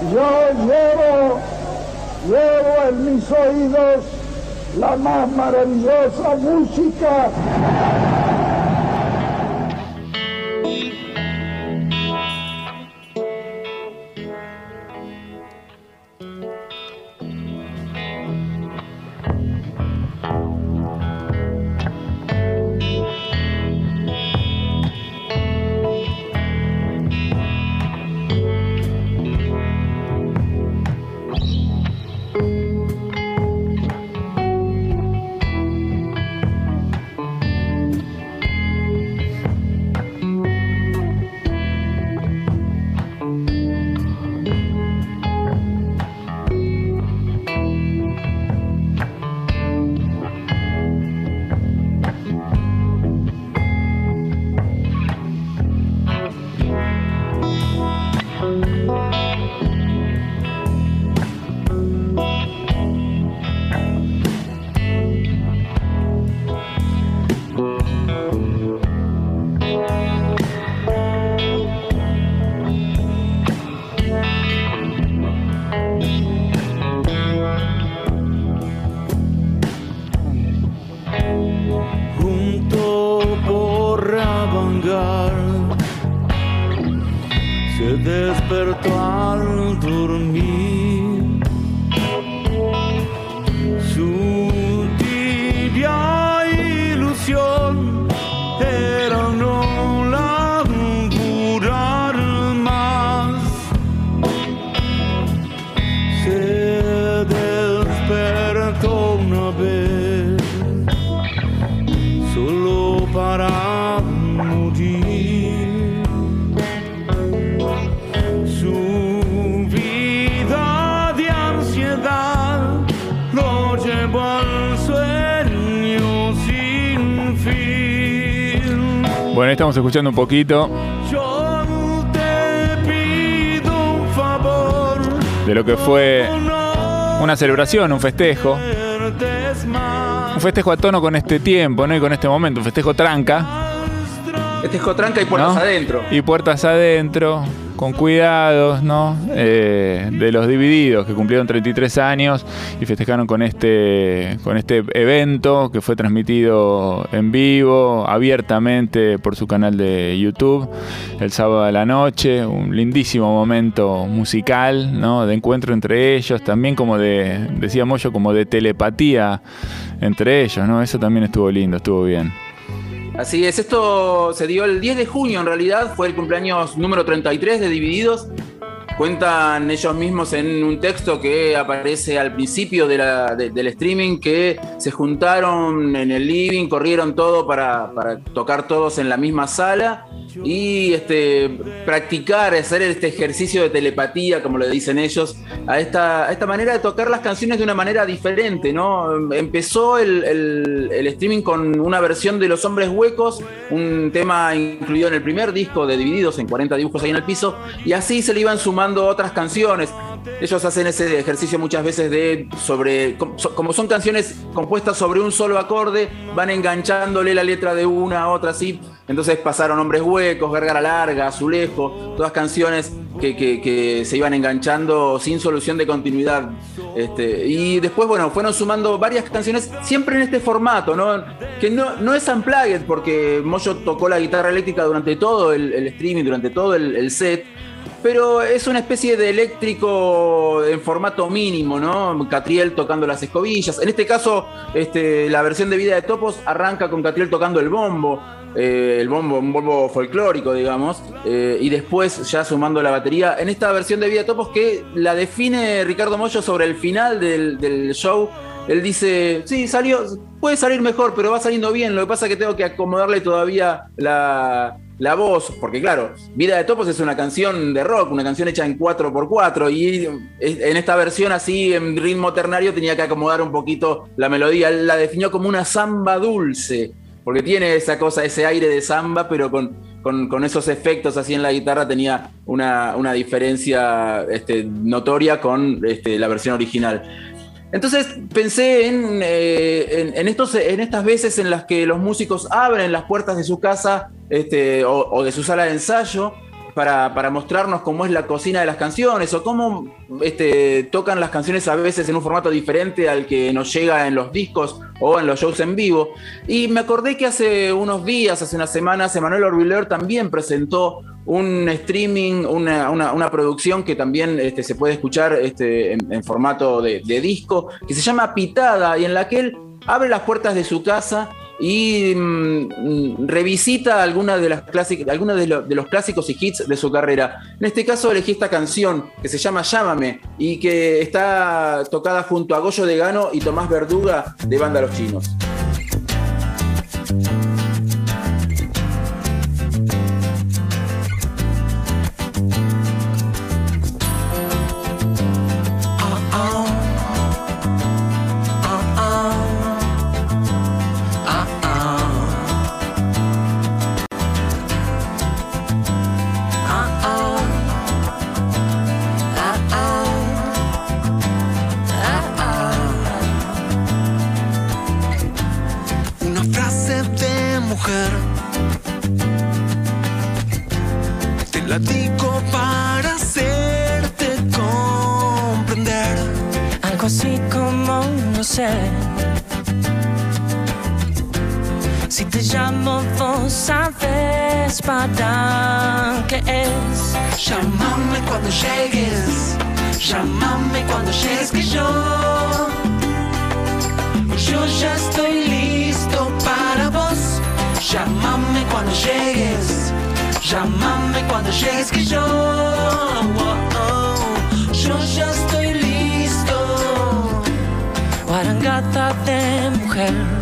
Yo llevo, llevo en mis oídos la más maravillosa música se despertó al Bueno, estamos escuchando un poquito. De lo que fue una celebración, un festejo. Un festejo a tono con este tiempo, ¿no? Y con este momento, un festejo tranca. Festejo tranca y puertas adentro. Y puertas adentro con cuidados, ¿no? Eh, de los divididos que cumplieron 33 años y festejaron con este, con este evento que fue transmitido en vivo, abiertamente por su canal de YouTube el sábado a la noche. Un lindísimo momento musical, ¿no? De encuentro entre ellos, también como de, decíamos yo, como de telepatía entre ellos, ¿no? Eso también estuvo lindo, estuvo bien. Así es, esto se dio el 10 de junio en realidad, fue el cumpleaños número 33 de Divididos. Cuentan ellos mismos en un texto que aparece al principio del streaming que se juntaron en el living, corrieron todo para, tocar todos en la misma sala y este, practicar, hacer este ejercicio de telepatía, como le dicen ellos, a esta, esta manera de tocar las canciones de una manera diferente. ¿no? Empezó el, el streaming con una versión de Los Hombres Huecos, un tema incluido en el primer disco de Divididos, en 40 dibujos ahí en el piso, y así se le iban sumando otras canciones. Ellos hacen ese ejercicio muchas veces de sobre, como son canciones compuestas sobre un solo acorde, van enganchándole la letra de una a otra así. Entonces pasaron Hombres Huecos, Gargara Larga, Azulejo, todas canciones que, se iban enganchando sin solución de continuidad. Este, y después, bueno, fueron sumando varias canciones, siempre en este formato, ¿no? Que no, no es unplugged, porque Moyo tocó la guitarra eléctrica durante todo el, streaming, durante todo el set pero es una especie de eléctrico en formato mínimo, ¿no? Catriel tocando las escobillas. En este caso, este, la versión de Vida de Topos arranca con Catriel tocando el bombo, eh, el bombo, un bombo folclórico, digamos, eh, y después ya sumando la batería. En esta versión de Vida de Topos que la define Ricardo Mollo sobre el final del, del show, él dice, sí, salió, puede salir mejor, pero va saliendo bien, lo que pasa es que tengo que acomodarle todavía la la voz, porque claro, Vida de Topos es una canción de rock, una canción hecha en 4x4 y en esta versión así en ritmo ternario tenía que acomodar un poquito la melodía, la definió como una samba dulce, porque tiene esa cosa, ese aire de samba, pero con, con, esos efectos así en la guitarra tenía una, diferencia este, notoria con este, la versión original. Entonces pensé eh, en, estos, en estas veces en las que los músicos abren las puertas de su casa este, o, de su sala de ensayo para, mostrarnos cómo es la cocina de las canciones o cómo este, tocan las canciones a veces en un formato diferente al que nos llega en los discos o en los shows en vivo. Y me acordé que hace unos días, hace unas semanas, Emanuel Orviller también presentó un streaming, una, producción que también este, se puede escuchar este, en, formato de, de disco, que se llama Pitada y en la que él abre las puertas de su casa y mm, revisita algunas de las clásicas, algunos de, los clásicos y hits de su carrera. En este caso elegí esta canción que se llama Llámame y que está tocada junto a Goyo de Gano y Tomás Verduga de Banda Los Chinos. Si te llamo, vos sabes para qué es. Llámame cuando llegues, llámame cuando llegues que yo, yo ya estoy listo para vos. Llámame cuando llegues, llámame cuando llegues que yo, yo ya estoy Guarangata de mujer.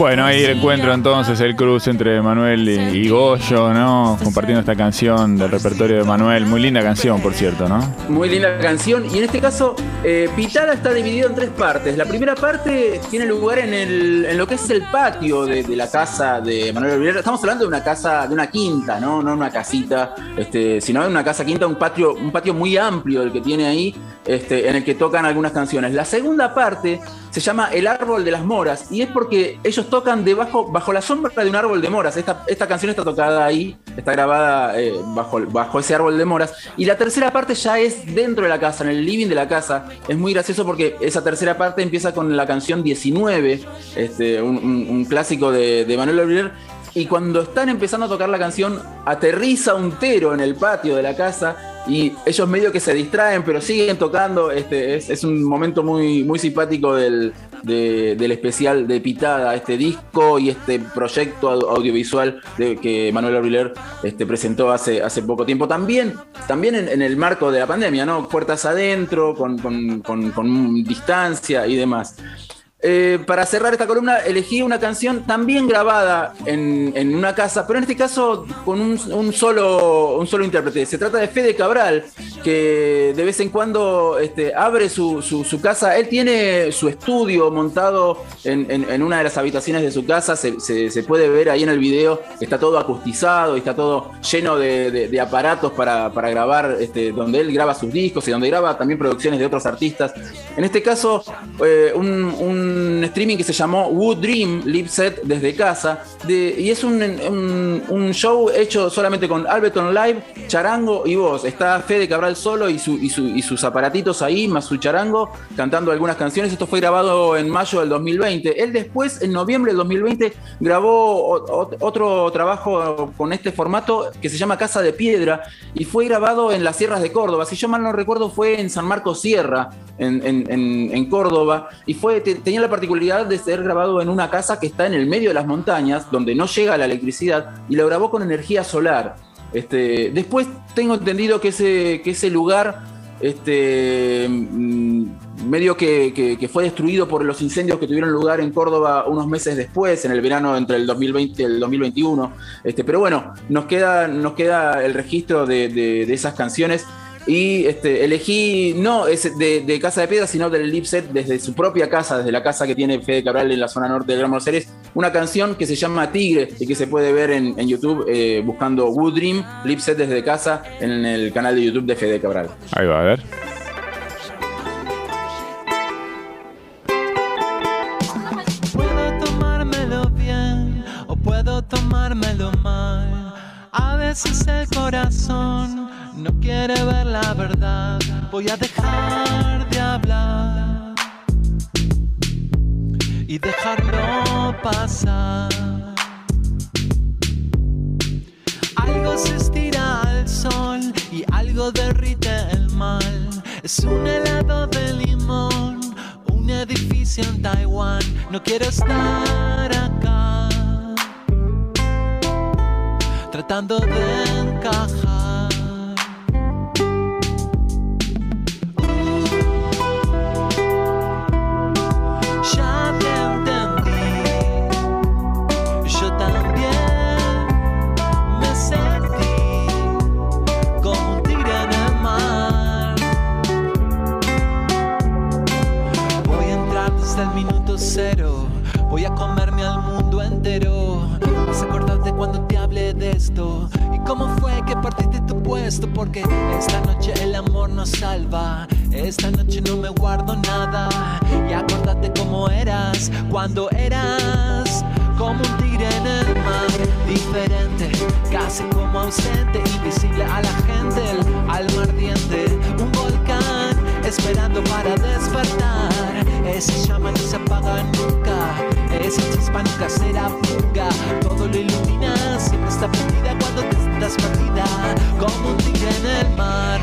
Bueno, ahí encuentro entonces el cruce entre Manuel y, Goyo, ¿no? Compartiendo esta canción del repertorio de Manuel. Muy linda canción, por cierto, ¿no? Muy linda canción. Y en este caso, eh, Pitada está dividido en tres partes. La primera parte tiene lugar en, el, en lo que es el patio de, la casa de Manuel Olivera. Estamos hablando de una casa, de una quinta, ¿no? No una casita, este, sino de una casa quinta, un patio, un patio muy amplio el que tiene ahí, este, en el que tocan algunas canciones. La segunda parte se llama El Árbol de las Moras y es porque ellos tocan debajo, bajo la sombra de un árbol de moras. Esta, esta canción está tocada ahí, está grabada eh, bajo, bajo ese árbol de moras. Y la tercera parte ya es dentro de la casa, en el living de la casa. Es muy gracioso porque esa tercera parte empieza con la canción 19, este, un, clásico de, Manuel Oliver y cuando están empezando a tocar la canción, aterriza un tero en el patio de la casa y ellos medio que se distraen, pero siguen tocando. Este, es, un momento muy, muy simpático del, especial de Pitada, este disco y este proyecto audiovisual que Manuel Auriler este, presentó hace, hace poco tiempo. También, también en, el marco de la pandemia, ¿no? Puertas adentro, con, con distancia y demás. Eh, para cerrar esta columna, elegí una canción también grabada en, una casa, pero en este caso con un, solo, un solo intérprete. Se trata de Fede Cabral, que de vez en cuando este, abre su, casa. Él tiene su estudio montado en, una de las habitaciones de su casa. Se, puede ver ahí en el video. Está todo acustizado y está todo lleno de, aparatos para, grabar, este, donde él graba sus discos y donde graba también producciones de otros artistas. En este caso, eh, un streaming que se llamó Wood Dream Live Set desde casa. y es un, un, show hecho solamente con Alberton Live, charango y voz. Está Fede Cabral solo y, su, y, sus aparatitos ahí, más su charango, cantando algunas canciones. Esto fue grabado en mayo del 2020. Él después, en noviembre del 2020, grabó otro trabajo con este formato que se llama Casa de Piedra y fue grabado en las sierras de Córdoba. Si yo mal no recuerdo, fue en San Marcos Sierra, en, en Córdoba, y fue, tenía la particularidad de ser grabado en una casa que está en el medio de las montañas, donde no llega la electricidad, y lo grabó con energía solar. Este, después tengo entendido que ese, lugar este, mm, medio que, fue destruido por los incendios que tuvieron lugar en Córdoba unos meses después, en el verano entre el 2020 y el 2021. Este, pero bueno, nos queda, nos queda el registro de, esas canciones y este, elegí no de, Casa de Piedra, sino del Lipset desde su propia casa, desde la casa que tiene Fede Cabral en la zona norte de Gran Aires, una canción que se llama Tigre y que se puede ver en, YouTube eh, buscando Wood Dream, Lipset desde casa en el canal de YouTube de Fede Cabral. Ahí va, a ver. Puedo tomármelo bien o puedo tomármelo mal veces el corazón no quiere ver la verdad. Voy a dejar de hablar y dejarlo pasar. Algo se estira al sol y algo derrite el mal. Es un helado de limón, un edificio en Taiwán. No quiero estar acá tratando de encajar. Desde el minuto cero, voy a comerme al mundo entero. Vas a acordarte cuando te hablé de esto. Y cómo fue que partiste tu puesto, porque esta noche el amor nos salva. Esta noche no me guardo nada. Y acordate cómo eras cuando eras como un tigre en el mar, diferente, casi como ausente, invisible a la gente, el alma ardiente, un volcán esperando para despertar. Esa llama no se apaga nunca, esa chispa nunca será fuga, todo lo ilumina, siempre está prendida cuando te estás perdida, como un tigre en el mar.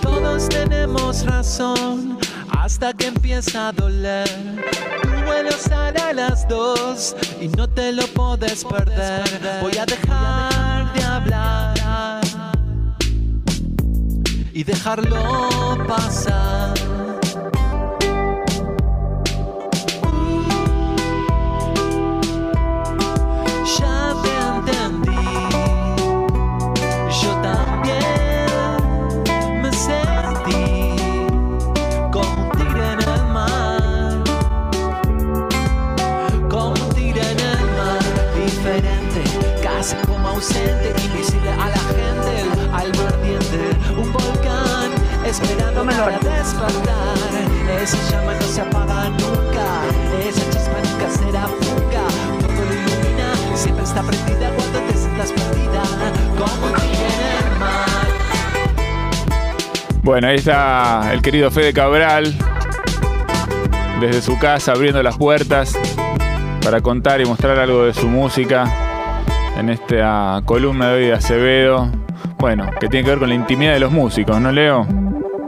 Todos tenemos razón hasta que empieza a doler. Vuelo sale a las dos y no te lo puedes perder. Voy a dejar de hablar y dejarlo pasar. Despertar. Esa llama no se apaga nunca, esa chispa nunca será fuga, todo lo ilumina, siempre está prendida cuando te sientas perdida, como un. Bueno, ahí está el querido Fede Cabral, desde su casa abriendo las puertas para contar y mostrar algo de su música en esta columna de hoy de Acevedo. Bueno, que tiene que ver con la intimidad de los músicos, ¿no, Leo?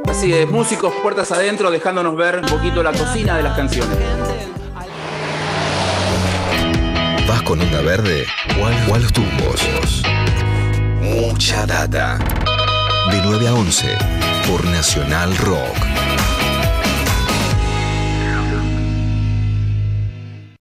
Así es, músicos puertas adentro, dejándonos ver un poquito la cocina de las canciones. ¿Vas con onda verde o a los tumbos? Mucha data. De 9 a 11 por Nacional Rock.